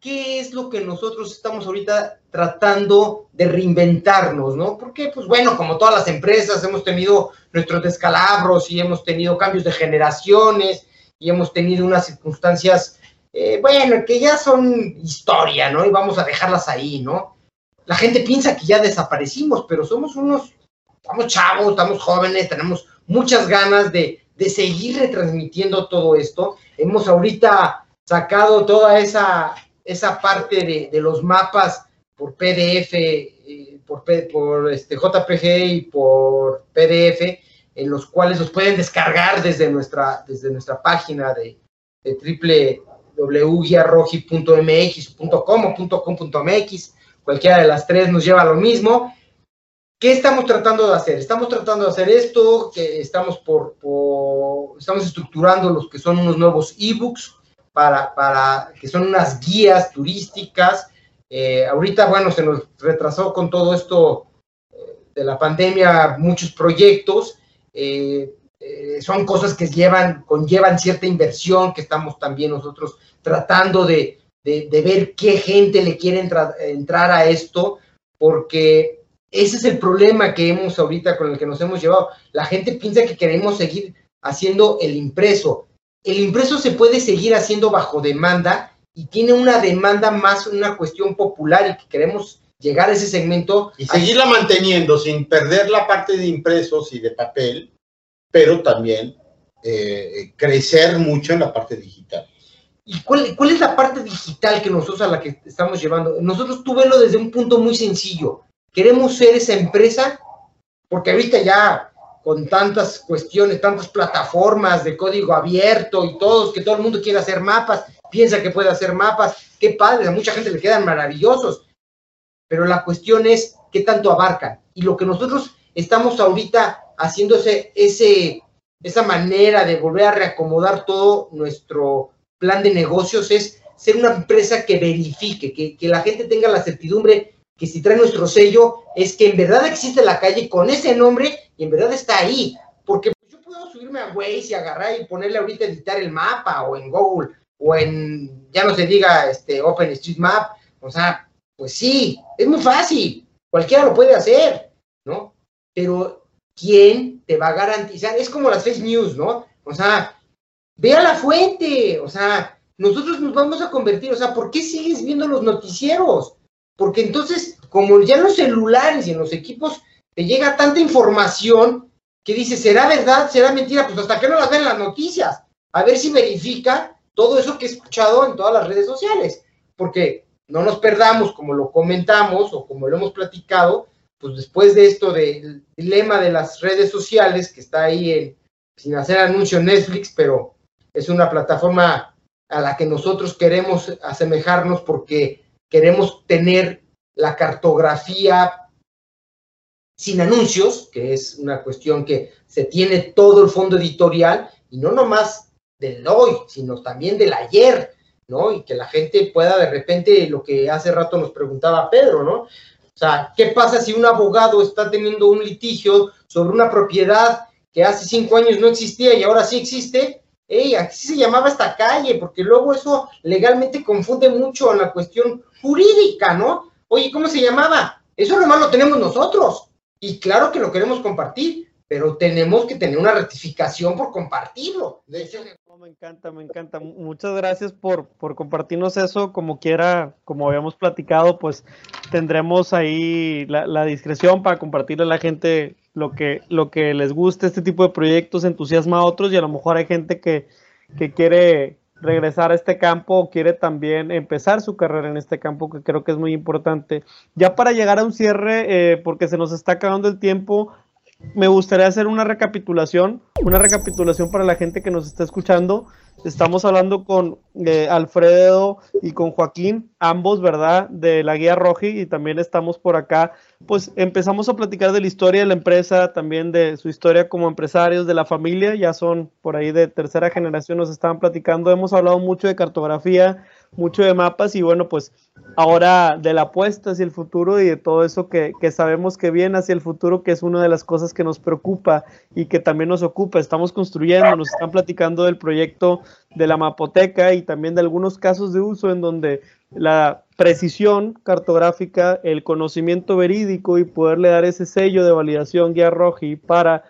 ¿qué es lo que nosotros estamos ahorita tratando de reinventarnos, ¿no? Porque, pues bueno, como todas las empresas, hemos tenido nuestros descalabros y hemos tenido cambios de generaciones y hemos tenido unas circunstancias, eh, bueno, que ya son historia, ¿no? Y vamos a dejarlas ahí, ¿no? La gente piensa que ya desaparecimos, pero somos unos estamos chavos, estamos jóvenes, tenemos muchas ganas de, seguir retransmitiendo todo esto. Hemos ahorita sacado toda esa, esa parte de, los mapas por PDF, eh, por, por este, JPG y por PDF, en los cuales los pueden descargar desde nuestra, desde nuestra página de, de www.guiarroji.mx.com o .com.mx. Cualquiera de las tres nos lleva a lo mismo. ¿Qué estamos tratando de hacer? Estamos tratando de hacer esto, que estamos por, estamos estructurando los que son unos nuevos ebooks para, para que son unas guías turísticas. Eh, ahorita, bueno, se nos retrasó con todo esto eh, de la pandemia muchos proyectos. Eh, son cosas que llevan, conllevan cierta inversión que estamos también nosotros tratando de, de, ver qué gente le quiere entrar a esto, porque ese es el problema que hemos ahorita con el que nos hemos llevado. La gente piensa que queremos seguir haciendo el impreso. El impreso se puede seguir haciendo bajo demanda y tiene una demanda más una cuestión popular y que queremos llegar a ese segmento. Y seguirla manteniendo sin perder la parte de impresos y de papel, pero también eh, crecer mucho en la parte digital. ¿Y cuál, cuál, es la parte digital que nosotros a la que estamos llevando? Nosotros tú velo desde un punto muy sencillo. Queremos ser esa empresa, porque ahorita ya con tantas cuestiones, tantas plataformas de código abierto y todos, que todo el mundo quiere hacer mapas, piensa que puede hacer mapas, qué padre, a mucha gente le quedan maravillosos, pero la cuestión es qué tanto abarcan. Y lo que nosotros estamos ahorita haciendo ese, esa manera de volver a reacomodar todo nuestro plan de negocios es ser una empresa que verifique, que, que la gente tenga la certidumbre que si trae nuestro sello es que en verdad existe la calle con ese nombre y en verdad está ahí. Porque yo puedo subirme a Waze y agarrar y ponerle ahorita editar el mapa o en Google o en, ya no se diga, este, OpenStreetMap. O sea, pues sí, es muy fácil, cualquiera lo puede hacer, ¿no? Pero ¿quién te va a garantizar? Es como las fake news, ¿no? O sea, ve a la fuente, o sea, nosotros nos vamos a convertir, o sea, ¿por qué sigues viendo los noticieros? Porque entonces, como ya en los celulares y en los equipos te llega tanta información que dices, ¿será verdad? ¿Será mentira? Pues hasta que no las ven las noticias. A ver si verifica todo eso que he escuchado en todas las redes sociales. Porque no nos perdamos, como lo comentamos o como lo hemos platicado, pues después de esto del dilema de las redes sociales, que está ahí en, sin hacer anuncio Netflix, pero es una plataforma a la que nosotros queremos asemejarnos porque queremos tener la cartografía sin anuncios, que es una cuestión que se tiene todo el fondo editorial, y no nomás del hoy, sino también del ayer, ¿no? Y que la gente pueda de repente, lo que hace rato nos preguntaba Pedro, ¿no? O sea, ¿qué pasa si un abogado está teniendo un litigio sobre una propiedad que hace cinco años no existía y ahora sí existe? Ey, así se llamaba esta calle, porque luego eso legalmente confunde mucho la cuestión jurídica, ¿no? Oye, ¿cómo se llamaba? Eso nomás lo tenemos nosotros. Y claro que lo queremos compartir, pero tenemos que tener una rectificación por compartirlo. Me encanta, me encanta. Muchas gracias por, por compartirnos eso. Como quiera, como habíamos platicado, pues tendremos ahí la, discreción para compartirle a la gente lo que, lo que les gusta, este tipo de proyectos, entusiasma a otros y a lo mejor hay gente que, que quiere regresar a este campo o quiere también empezar su carrera en este campo, que creo que es muy importante. Ya para llegar a un cierre, eh, porque se nos está acabando el tiempo, me gustaría hacer una recapitulación, una recapitulación para la gente que nos está escuchando. Estamos hablando con eh, Alfredo y con Joaquín, ambos, ¿verdad? De la guía Roji y también estamos por acá. Pues empezamos a platicar de la historia de la empresa, también de su historia como empresarios, de la familia, ya son por ahí de tercera generación, nos estaban platicando. Hemos hablado mucho de cartografía, mucho de mapas y bueno, pues ahora de la apuesta hacia el futuro y de todo eso que, sabemos que viene hacia el futuro, que es una de las cosas que nos preocupa y que también nos ocupa. Estamos construyendo, nos están platicando del proyecto de la mapoteca y también de algunos casos de uso en donde la precisión cartográfica, el conocimiento verídico y poderle dar ese sello de validación guía roji para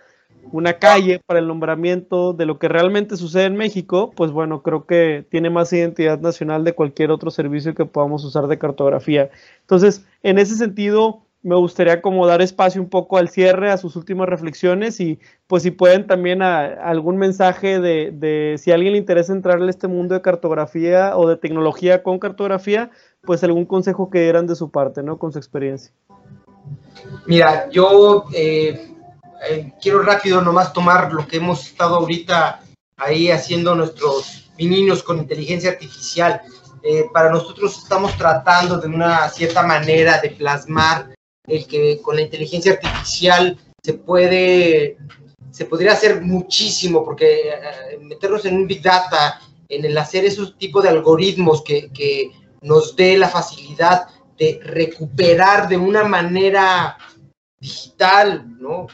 una calle para el nombramiento de lo que realmente sucede en México, pues bueno, creo que tiene más identidad nacional de cualquier otro servicio que podamos usar de cartografía. Entonces, en ese sentido, me gustaría como dar espacio un poco al cierre, a sus últimas reflexiones y pues si pueden también algún mensaje de, si a alguien le interesa entrar en este mundo de cartografía o de tecnología con cartografía, pues algún consejo que dieran de su parte, ¿no? Con su experiencia. Mira, yo eh, eh, quiero rápido nomás tomar lo que hemos estado ahorita ahí haciendo nuestros niños con inteligencia artificial. Eh, para nosotros estamos tratando de una cierta manera de plasmar el que con la inteligencia artificial se puede, se podría hacer muchísimo, porque eh, meternos en un big data, en el hacer esos tipos de algoritmos que, que nos dé la facilidad de recuperar de una manera digital, ¿no?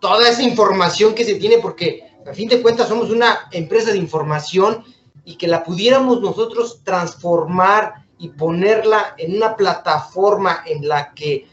Toda esa información que se tiene, porque a fin de cuentas somos una empresa de información y que la pudiéramos nosotros transformar y ponerla en una plataforma en la que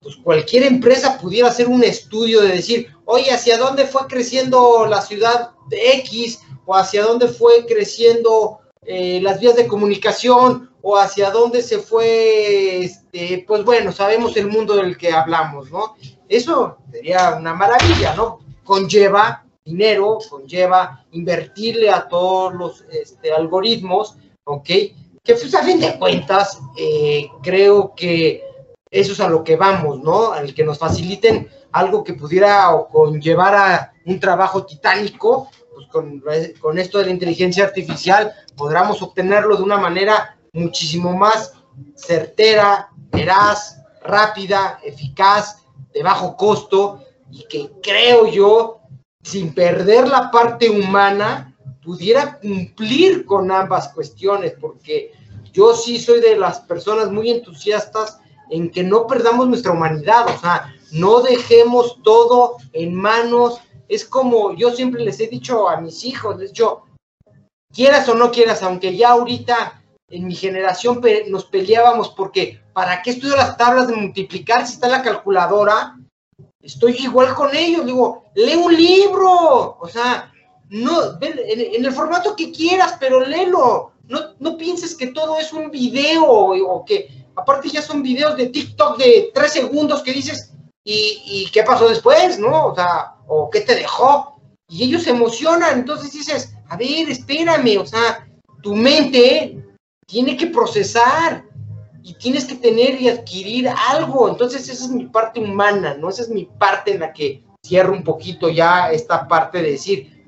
pues, cualquier empresa pudiera hacer un estudio de decir, oye, ¿hacia dónde fue creciendo la ciudad de X? ¿O hacia dónde fue creciendo eh, las vías de comunicación? ¿O hacia dónde se fue, este, pues bueno, sabemos el mundo del que hablamos, ¿no? Eso sería una maravilla, ¿no? Conlleva dinero, conlleva invertirle a todos los este, algoritmos, ¿ok? Que pues a fin de cuentas, eh, creo que eso es a lo que vamos, ¿no? Al que nos faciliten algo que pudiera o conllevar a un trabajo titánico, pues con, con esto de la inteligencia artificial podremos obtenerlo de una manera muchísimo más certera, veraz, rápida, eficaz, de bajo costo y que creo yo, sin perder la parte humana, pudiera cumplir con ambas cuestiones, porque yo sí soy de las personas muy entusiastas en que no perdamos nuestra humanidad, o sea, no dejemos todo en manos, es como yo siempre les he dicho a mis hijos, les he dicho, quieras o no quieras, aunque ya ahorita en mi generación nos peleábamos porque, ¿para qué estudio las tablas de multiplicar si está la calculadora? Estoy igual con ellos, digo, lee un libro, o sea, no, en, el formato que quieras, pero léelo, no, no pienses que todo es un video o que Aparte ya son videos de TikTok de tres segundos que dices, ¿y, qué pasó después? ¿No? O sea, ¿o qué te dejó? Y ellos se emocionan, entonces dices, a ver, espérame, o sea, tu mente tiene que procesar y tienes que tener y adquirir algo. Entonces esa es mi parte humana, ¿no? Esa es mi parte en la que cierro un poquito ya esta parte de decir,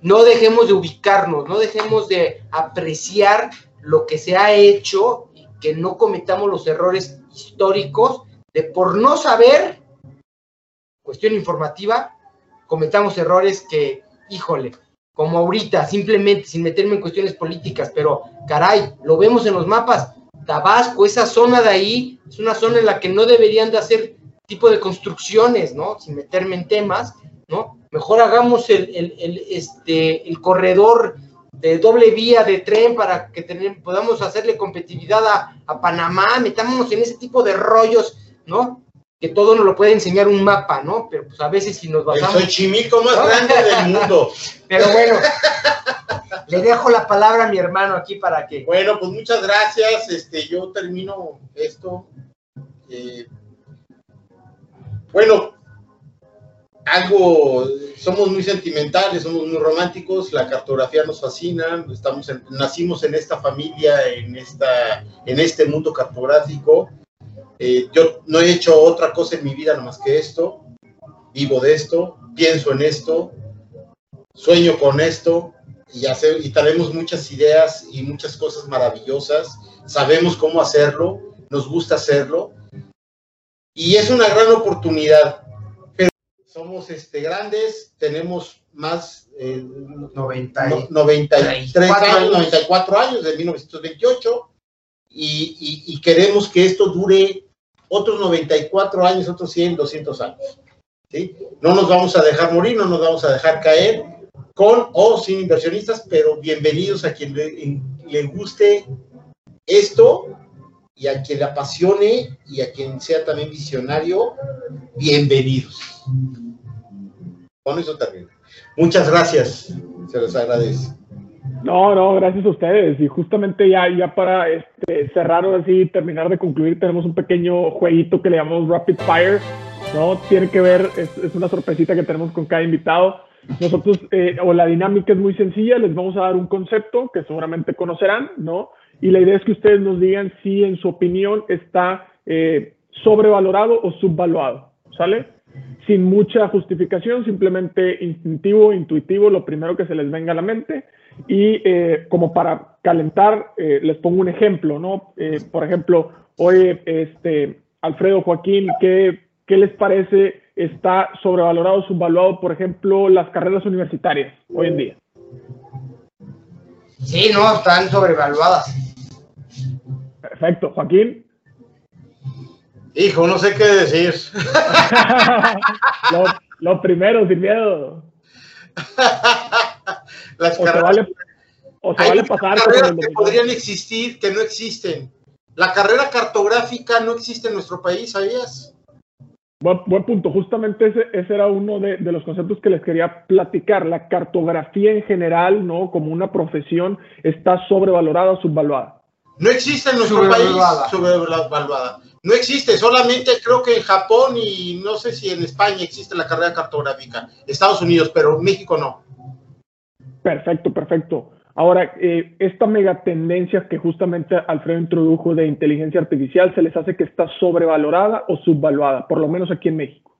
no dejemos de ubicarnos, no dejemos de apreciar lo que se ha hecho que no cometamos los errores históricos de por no saber, cuestión informativa, cometamos errores que, híjole, como ahorita, simplemente sin meterme en cuestiones políticas, pero caray, lo vemos en los mapas, Tabasco, esa zona de ahí, es una zona en la que no deberían de hacer tipo de construcciones, ¿no? Sin meterme en temas, ¿no? Mejor hagamos el, el, este, el corredor de doble vía de tren para que podamos hacerle competitividad a, Panamá, metámonos en ese tipo de rollos, ¿no? Que todo nos lo puede enseñar un mapa, ¿no? Pero pues a veces si nos basamos... El chimico más grande del mundo. Pero bueno, le dejo la palabra a mi hermano aquí para que... Bueno, pues muchas gracias, este, yo termino esto. Eh, bueno, algo, somos muy sentimentales, somos muy románticos, la cartografía nos fascina, estamos nacimos en esta familia, en, esta, en este mundo cartográfico. Eh, yo no he hecho otra cosa en mi vida más que esto, vivo de esto, pienso en esto, sueño con esto y, hace, y tenemos muchas ideas y muchas cosas maravillosas, sabemos cómo hacerlo, nos gusta hacerlo y es una gran oportunidad. Somos este, grandes, tenemos más eh, 90 93 años, 94 años, de 1928, y, y, queremos que esto dure otros 94 años, otros 100, 200 años. ¿sí? No nos vamos a dejar morir, no nos vamos a dejar caer con o sin inversionistas, pero bienvenidos a quien le, le guste esto y a quien le apasione y a quien sea también visionario, bienvenidos. Con eso termino. Muchas gracias, se los agradece. No, no, gracias a ustedes. Y justamente ya, ya para este, cerrar así, terminar de concluir, tenemos un pequeño jueguito que le llamamos Rapid Fire. ¿no? Tiene que ver, es, es una sorpresita que tenemos con cada invitado. Nosotros, eh, o la dinámica es muy sencilla, les vamos a dar un concepto que seguramente conocerán, ¿no? Y la idea es que ustedes nos digan si en su opinión está eh, sobrevalorado o subvaluado, ¿sale? sin mucha justificación, simplemente instintivo, intuitivo, lo primero que se les venga a la mente. Y eh, como para calentar, eh, les pongo un ejemplo, ¿no? Eh, por ejemplo, hoy, este, Alfredo Joaquín, ¿qué, ¿qué les parece? ¿Está sobrevalorado, subvaluado, por ejemplo, las carreras universitarias hoy en día? Sí, no, están sobrevaluadas. Perfecto. Joaquín. Hijo, no sé qué decir. lo, primero, sin miedo. Las carreras, O se Hay vale pasar carreras que podrían existir que no existen. La carrera cartográfica no existe en nuestro país, ¿sabías? Buen, buen punto. Justamente ese, ese era uno de, de, los conceptos que les quería platicar. La cartografía en general, ¿no? Como una profesión, está sobrevalorada o subvaluada. No existe en nuestro país sobrevaluada. No existe, solamente creo que en Japón y no sé si en España existe la carrera cartográfica. Estados Unidos, pero México no. Perfecto, perfecto. Ahora, eh, esta mega tendencia que justamente Alfredo introdujo de inteligencia artificial, ¿se les hace que está sobrevalorada o subvaluada? Por lo menos aquí en México.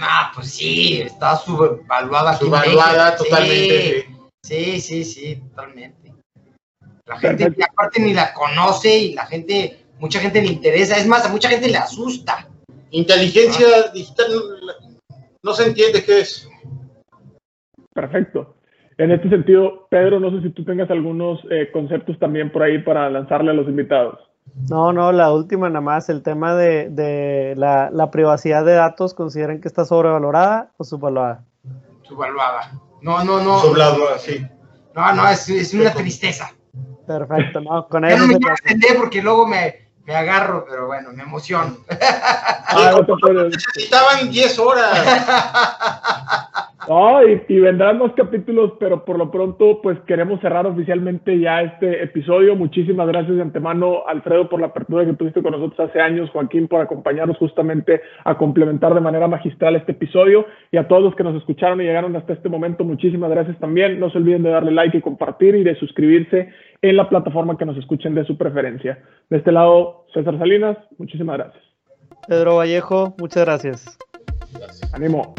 Ah, pues sí, está subvaluada. Subvaluada totalmente. Sí, sí, sí, totalmente. La gente Perfecto. aparte ni la conoce y la gente, mucha gente le interesa. Es más, a mucha gente le asusta. Inteligencia ah. digital no se entiende qué es. Perfecto. En este sentido, Pedro, no sé si tú tengas algunos eh, conceptos también por ahí para lanzarle a los invitados. No, no, la última nada más, el tema de, de la, la, privacidad de datos, ¿consideran que está sobrevalorada o subvaluada? Subvaluada. No, no, no. Subvaluada, sí. No, no, es, es una tristeza. Perfecto, no, con eso. no me entender porque luego me, me agarro, pero bueno, me emociono. Ah, no te necesitaban 10 horas. No, y, y, vendrán más capítulos, pero por lo pronto, pues queremos cerrar oficialmente ya este episodio. Muchísimas gracias de antemano, Alfredo, por la apertura que tuviste con nosotros hace años, Joaquín, por acompañarnos justamente a complementar de manera magistral este episodio. Y a todos los que nos escucharon y llegaron hasta este momento, muchísimas gracias también. No se olviden de darle like y compartir y de suscribirse en la plataforma que nos escuchen de su preferencia. De este lado, César Salinas, muchísimas gracias. Pedro Vallejo, muchas gracias. gracias. Ánimo.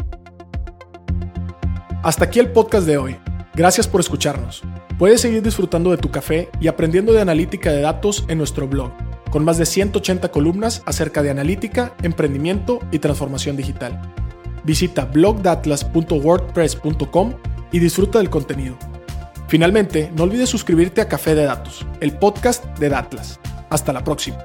Hasta aquí el podcast de hoy. Gracias por escucharnos. Puedes seguir disfrutando de tu café y aprendiendo de analítica de datos en nuestro blog, con más de 180 columnas acerca de analítica, emprendimiento y transformación digital. Visita blogdatlas.wordpress.com y disfruta del contenido. Finalmente, no olvides suscribirte a Café de Datos, el podcast de Datlas. Hasta la próxima.